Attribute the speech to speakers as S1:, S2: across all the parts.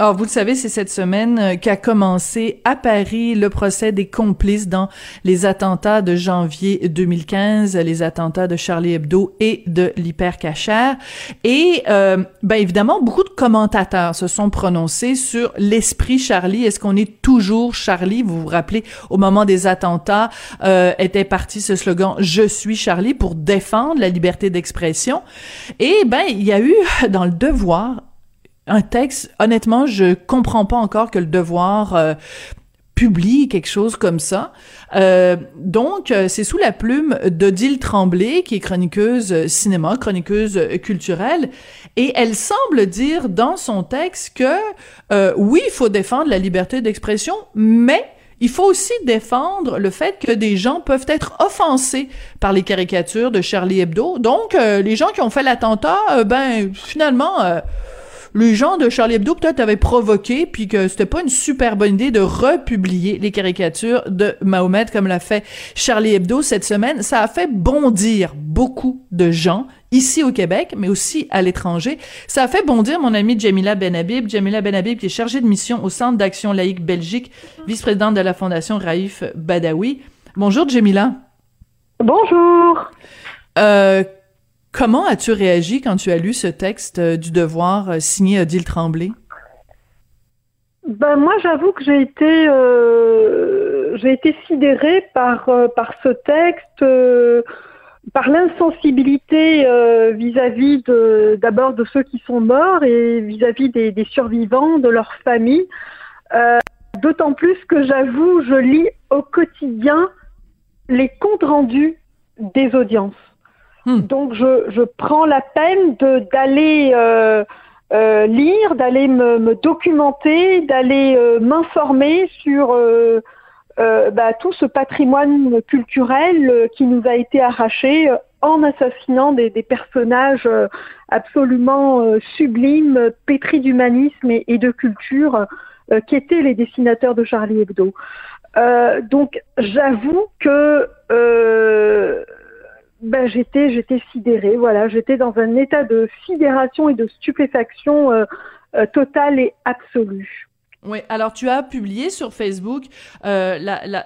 S1: Alors, vous le savez, c'est cette semaine euh, qu'a commencé à Paris le procès des complices dans les attentats de janvier 2015, les attentats de Charlie Hebdo et de l'hypercachère. Et, euh, ben évidemment, beaucoup de commentateurs se sont prononcés sur l'esprit Charlie. Est-ce qu'on est toujours Charlie? Vous vous rappelez, au moment des attentats, euh, était parti ce slogan « Je suis Charlie » pour défendre la liberté d'expression. Et, ben, il y a eu, dans le devoir, un texte, honnêtement, je comprends pas encore que le devoir euh, publie quelque chose comme ça. Euh, donc, euh, c'est sous la plume d'Odile Tremblay, qui est chroniqueuse cinéma, chroniqueuse culturelle, et elle semble dire dans son texte que oui, il faut défendre la liberté d'expression, mais il faut aussi défendre le fait que des gens peuvent être offensés par les caricatures de Charlie Hebdo. Donc, les gens qui ont fait l'attentat, ben finalement les gens de Charlie Hebdo peut-être avaient provoqué, puis que c'était pas une super bonne idée de republier les caricatures de Mahomet comme l'a fait Charlie Hebdo cette semaine. Ça a fait bondir beaucoup de gens ici au Québec, mais aussi à l'étranger. Ça a fait bondir mon amie Jamila Benhabib. Jamila Benhabib, qui est chargée de mission au Centre d'action laïque Belgique, vice-présidente de la Fondation Raif Badawi. Bonjour, Jamila.
S2: Bonjour.
S1: Euh, Comment as-tu réagi quand tu as lu ce texte euh, du devoir euh, signé Odile Tremblay?
S2: Ben moi, j'avoue que j'ai été, euh, j'ai été sidérée par par ce texte, par l'insensibilité vis-à-vis de d'abord de ceux qui sont morts et vis-à-vis des, des, survivants, de leurs familles. D'autant plus que j'avoue, je lis au quotidien les comptes rendus des audiences. Hmm. Donc je, je, prends la peine d'aller euh, euh, lire, d'aller me, me, documenter, d'aller euh, m'informer sur euh, euh, bah, tout ce patrimoine culturel qui nous a été arraché en assassinant des, des personnages absolument sublimes, pétris d'humanisme et, et, de culture, qui étaient les dessinateurs de Charlie Hebdo. donc j'avoue que ben, j'étais j'étais sidérée, voilà, j'étais dans un état de sidération et de stupéfaction euh, euh, totale et absolue.
S1: Oui, alors tu as publié sur Facebook euh,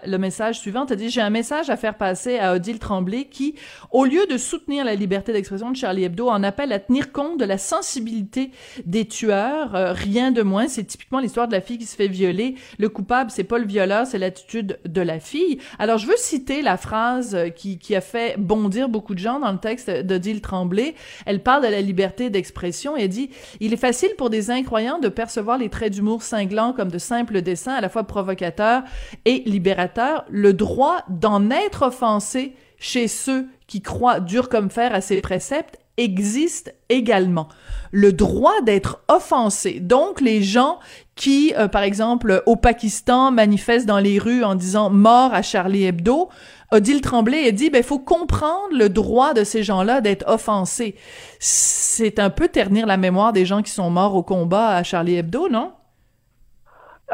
S1: le message suivant. Tu as dit J'ai un message à faire passer à Odile Tremblay qui, au lieu de soutenir la liberté d'expression de Charlie Hebdo, en appelle à tenir compte de la sensibilité des tueurs. Euh, rien de moins. C'est typiquement l'histoire de la fille qui se fait violer. Le coupable, c'est pas le violeur, c'est l'attitude de la fille. Alors je veux citer la phrase qui, qui a fait bondir beaucoup de gens dans le texte d'Odile Tremblay. Elle parle de la liberté d'expression et dit Il est facile pour des incroyants de percevoir les traits d'humour cinglants comme de simples dessins à la fois provocateurs et libérateurs, le droit d'en être offensé chez ceux qui croient dur comme fer à ces préceptes existe également. Le droit d'être offensé. Donc, les gens qui, euh, par exemple, au Pakistan, manifestent dans les rues en disant mort à Charlie Hebdo, Odile Tremblay a dit, ben, faut comprendre le droit de ces gens-là d'être offensés. C'est un peu ternir la mémoire des gens qui sont morts au combat à Charlie Hebdo, non?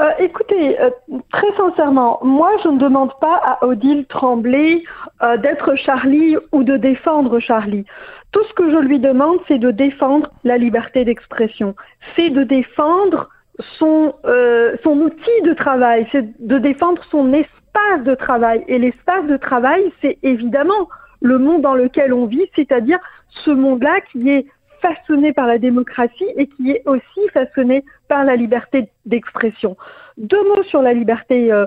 S2: Euh, écoutez, euh, très sincèrement, moi je ne demande pas à Odile Tremblay euh, d'être Charlie ou de défendre Charlie. Tout ce que je lui demande, c'est de défendre la liberté d'expression. C'est de défendre son, son outil de travail, c'est de défendre son espace de travail. Et l'espace de travail, c'est évidemment le monde dans lequel on vit, c'est-à-dire ce monde-là qui est façonné par la démocratie et qui est aussi façonné par la liberté d'expression. Deux mots sur la liberté euh,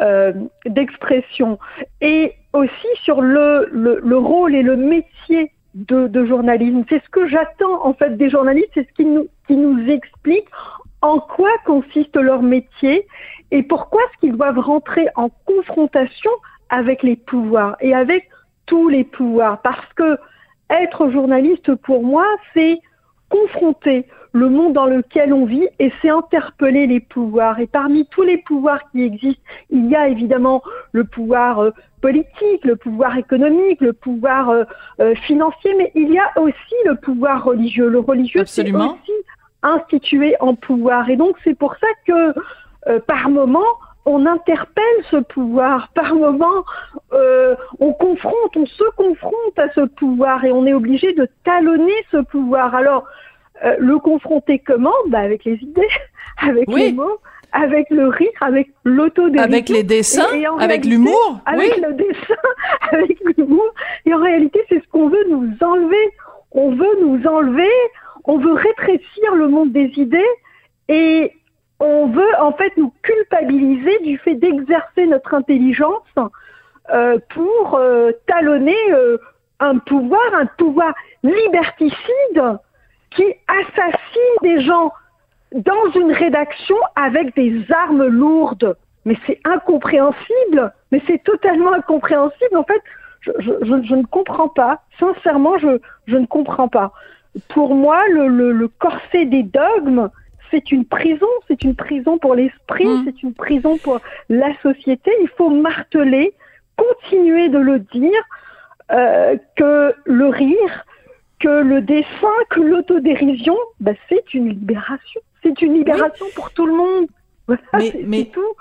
S2: euh, d'expression et aussi sur le, le, le, rôle et le métier de, de journalisme. C'est ce que j'attends en fait des journalistes, c'est ce qui nous, qui nous en quoi consiste leur métier et pourquoi est-ce qu'ils doivent rentrer en confrontation avec les pouvoirs et avec tous les pouvoirs. Parce que être journaliste, pour moi, c'est confronter le monde dans lequel on vit et c'est interpeller les pouvoirs. Et parmi tous les pouvoirs qui existent, il y a évidemment le pouvoir euh, politique, le pouvoir économique, le pouvoir euh, euh, financier, mais il y a aussi le pouvoir religieux. Le religieux, c'est aussi institué en pouvoir. Et donc c'est pour ça que par moment, on interpelle ce pouvoir. Par moment, on confronte, on se confronte à ce pouvoir et on est obligé de talonner ce pouvoir. Alors, euh, le confronter comment? Bah Avec les idées, avec les mots, avec le rire, avec l'autodérision.
S1: Avec les dessins, avec l'humour.
S2: Avec le dessin, avec l'humour. Et en réalité, c'est ce qu'on veut nous enlever. On veut nous enlever, on veut rétrécir le monde des idées et on veut en fait nous culpabiliser du fait d'exercer notre intelligence euh, pour euh, talonner un pouvoir, un pouvoir liberticide qui assassine des gens dans une rédaction avec des armes lourdes. Mais c'est incompréhensible, mais c'est totalement incompréhensible. En fait, je, je, je, ne comprends pas. Sincèrement, je, je ne comprends pas. Pour moi, le, le, le corset des dogmes, c'est une prison, c'est une prison pour l'esprit, mmh. c'est une prison pour la société. Il faut marteler, continuer de le dire, euh, que le rire, que le dessin, que l'autodérision, bah, c'est une libération. C'est une libération pour tout le monde.
S1: mais, mais... tout.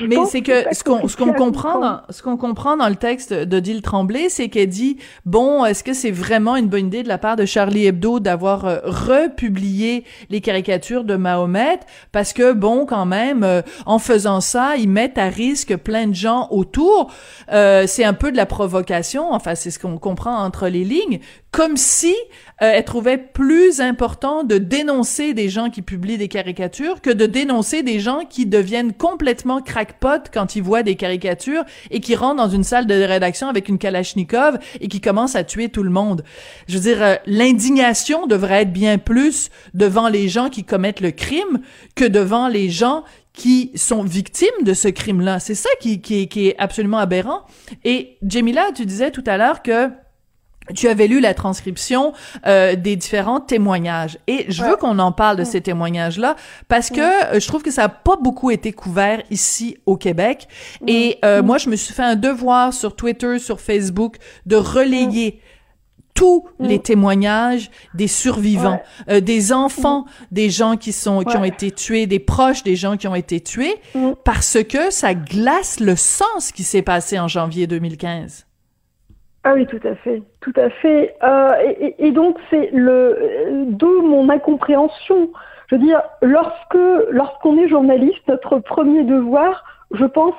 S1: Mais c'est que ce qu'on ce qu'on comprend dans, ce qu'on comprend dans le texte d'Odile Tremblay, c'est qu'elle dit bon, est-ce que c'est vraiment une bonne idée de la part de Charlie Hebdo d'avoir euh, republié les caricatures de Mahomet? Parce que bon, quand même, euh, en faisant ça, ils mettent à risque plein de gens autour. Euh, c'est un peu de la provocation. Enfin, c'est ce qu'on comprend entre les lignes comme si euh, elle trouvait plus important de dénoncer des gens qui publient des caricatures que de dénoncer des gens qui deviennent complètement quand ils voient des caricatures et qui rentrent dans une salle de rédaction avec une kalachnikov et qui commencent à tuer tout le monde. Je veux dire, euh, l'indignation devrait être bien plus devant les gens qui commettent le crime que devant les gens qui sont victimes de ce crime-là. C'est ça qui, qui est absolument aberrant. Et Jamila, tu disais tout à l'heure que tu avais lu la transcription euh, des différents témoignages. Et je veux qu'on en parle de ces témoignages-là parce que euh, je trouve que ça a pas beaucoup été couvert ici au Québec. Et euh, moi je me suis fait un devoir sur Twitter, sur Facebook de relayer tous les témoignages des survivants, des enfants, des gens qui sont qui ont été tués, des proches des gens qui ont été tués parce que ça glace le sens qui s'est passé en janvier 2015.
S2: Ah oui, tout à fait, tout à fait. Euh, et, donc c'est le d'où mon incompréhension. Je veux dire, lorsque lorsqu'on est journaliste, notre premier devoir, je pense,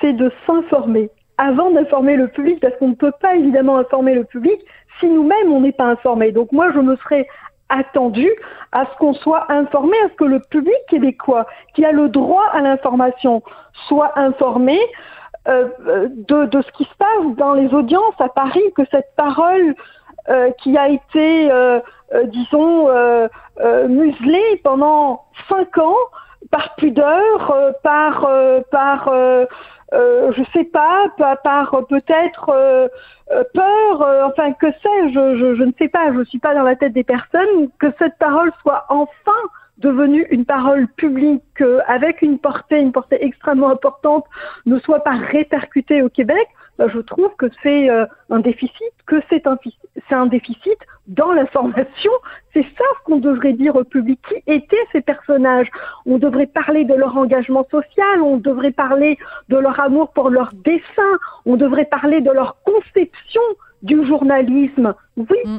S2: c'est de s'informer avant d'informer le public, parce qu'on ne peut pas évidemment informer le public si nous-mêmes on n'est pas informé. Donc moi, je me serais attendu à ce qu'on soit informé, à ce que le public québécois, qui a le droit à l'information, soit informé. Euh, de, de, ce qui se passe dans les audiences à Paris, que cette parole euh, qui a été, euh, disons, muselée pendant cinq ans par pudeur, par, par je sais pas, par, par peut-être peur, enfin que sais-je, je, je, ne sais pas, je ne suis pas dans la tête des personnes, que cette parole soit enfin devenue une parole publique euh, avec une portée, une portée extrêmement importante, ne soit pas répercutée au Québec, ben, je trouve que c'est euh, un déficit, que c'est un, c'est un déficit dans l'information. C'est ça ce qu'on devrait dire au public. Qui étaient ces personnages? On devrait parler de leur engagement social, on devrait parler de leur amour pour leur dessin, on devrait parler de leur conception du journalisme. Oui, mm.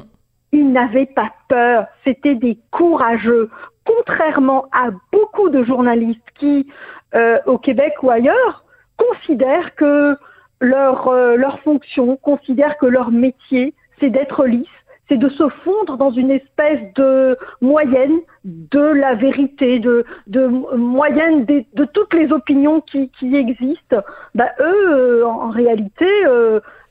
S2: ils n'avaient pas peur, c'était des courageux contrairement à beaucoup de journalistes qui, euh, au Québec ou ailleurs, considèrent que leur, euh, leur fonction, considèrent que leur métier, c'est d'être lisse, c'est de se fondre dans une espèce de moyenne de la vérité, de, de moyenne de, de toutes les opinions qui, qui existent. Bah, eux, euh, en, réalité,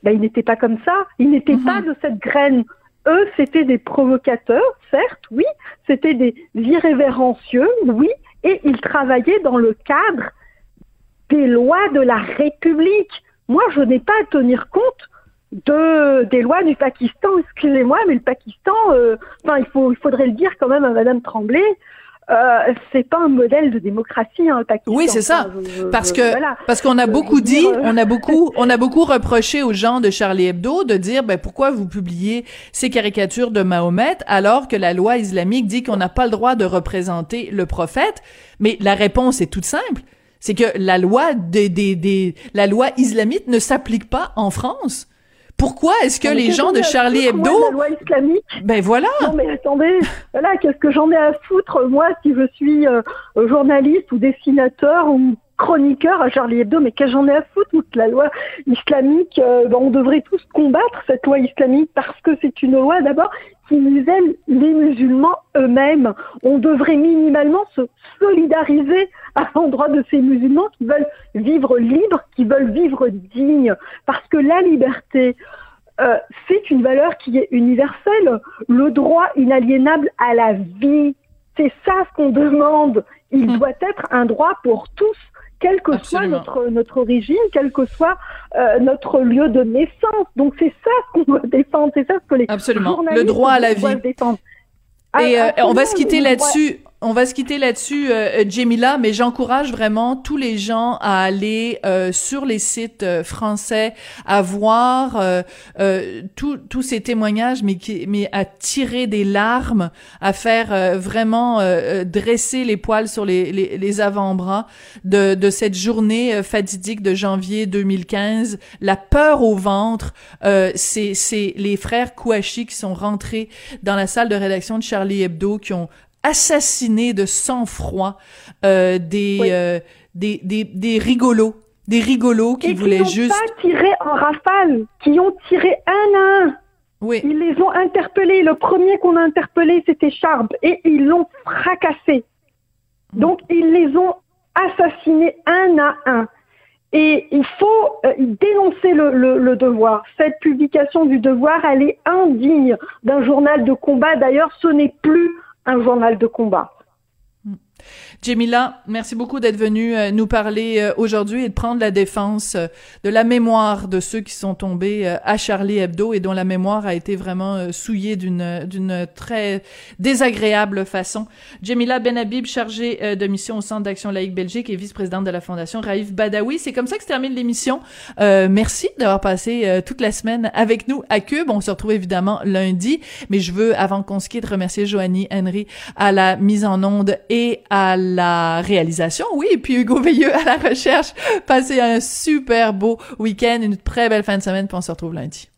S2: bah, ils n'étaient pas comme ça. Ils n'étaient mhm. pas de cette graine eux, c'était des provocateurs, certes, oui, c'était des irrévérencieux, oui, et ils travaillaient dans le cadre des lois de la République. Moi, je n'ai pas à tenir compte de des lois du Pakistan. Excusez-moi, mais le Pakistan, euh, enfin, il faut, il faudrait le dire quand même à Madame Tremblay. Euh, c'est pas un modèle de démocratie hein, le Pakistan.
S1: Oui, c'est ça. parce que parce qu'on a beaucoup dit, euh, on a beaucoup on a beaucoup reproché aux gens de Charlie Hebdo de dire ben pourquoi vous publiez ces caricatures de Mahomet alors que la loi islamique dit qu'on n'a pas le droit de représenter le prophète? Mais la réponse est toute simple. C'est que la loi des, des, des la loi islamite ne s'applique pas en France. Pourquoi est-ce que les gens de Charlie Hebdo...
S2: La loi islamique.
S1: Ben voilà.
S2: Non mais attendez, voilà, qu'est-ce que j'en ai à foutre, moi, si je suis euh, journaliste ou dessinateur ou chroniqueur à Charlie Hebdo, mais qu'est-ce que j'en ai à foutre la loi islamique euh, ben, On devrait tous combattre cette loi islamique parce que c'est une loi d'abord qui muselle les musulmans eux-mêmes. On devrait minimalement se solidariser à l'endroit de ces musulmans qui veulent vivre libres, qui veulent vivre dignes, parce que la liberté, euh, c'est une valeur qui est universelle. Le droit inaliénable à la vie, c'est ça ce qu'on demande. Il hmm. doit être un droit pour tous quelle que soit notre, notre origine, quel que soit euh, notre lieu de naissance. Donc c'est ça qu'on doit défendre, c'est ça ce que les
S1: Absolument. Le droit à la vie. Et euh, on va se quitter là-dessus on va se quitter là-dessus, euh, euh, mais j'encourage vraiment tous les gens à aller euh, sur les sites français, à voir tous ces témoignages, mais qui, mais à tirer des larmes, à faire vraiment dresser les poils sur les, les, les avant-bras de, de cette journée fatidique de janvier 2015. La peur au ventre, c'est les frères Kouachi qui sont rentrés dans la salle de rédaction de Charlie Hebdo, qui ont assassiné de sang-froid euh, des, euh, des, des, des rigolos, des rigolos qui voulaient juste...
S2: pas tiré en rafale, qui ont tiré un à un.
S1: Oui.
S2: Ils les ont interpellés. Le premier qu'on a interpellé, c'était Charb, et ils l'ont fracassé. Mm. Donc, ils les ont assassinés un à un. Et il faut euh, dénoncer le, le, le, devoir. Cette publication du devoir, elle est indigne d'un journal de combat. D'ailleurs, ce n'est plus un journal de combat.
S1: Jamila, merci beaucoup d'être venue euh, nous parler euh, aujourd'hui et de prendre la défense euh, de la mémoire de ceux qui sont tombés à Charlie Hebdo et dont la mémoire a été vraiment souillée d'une d'une très désagréable façon. Jamila Benhabib, chargée de mission au Centre d'action laïque Belgique et vice-présidente de la Fondation Raif Badawi. C'est comme ça que se termine l'émission. merci d'avoir passé toute la semaine avec nous à Cube. On se retrouve évidemment lundi, mais je veux, avant qu'on se quitte, remercier Joanie Henry à la mise en onde et à la réalisation, oui, et puis Hugo Veilleux à la recherche. Passez un super beau week-end, une très belle fin de semaine, puis on se retrouve lundi.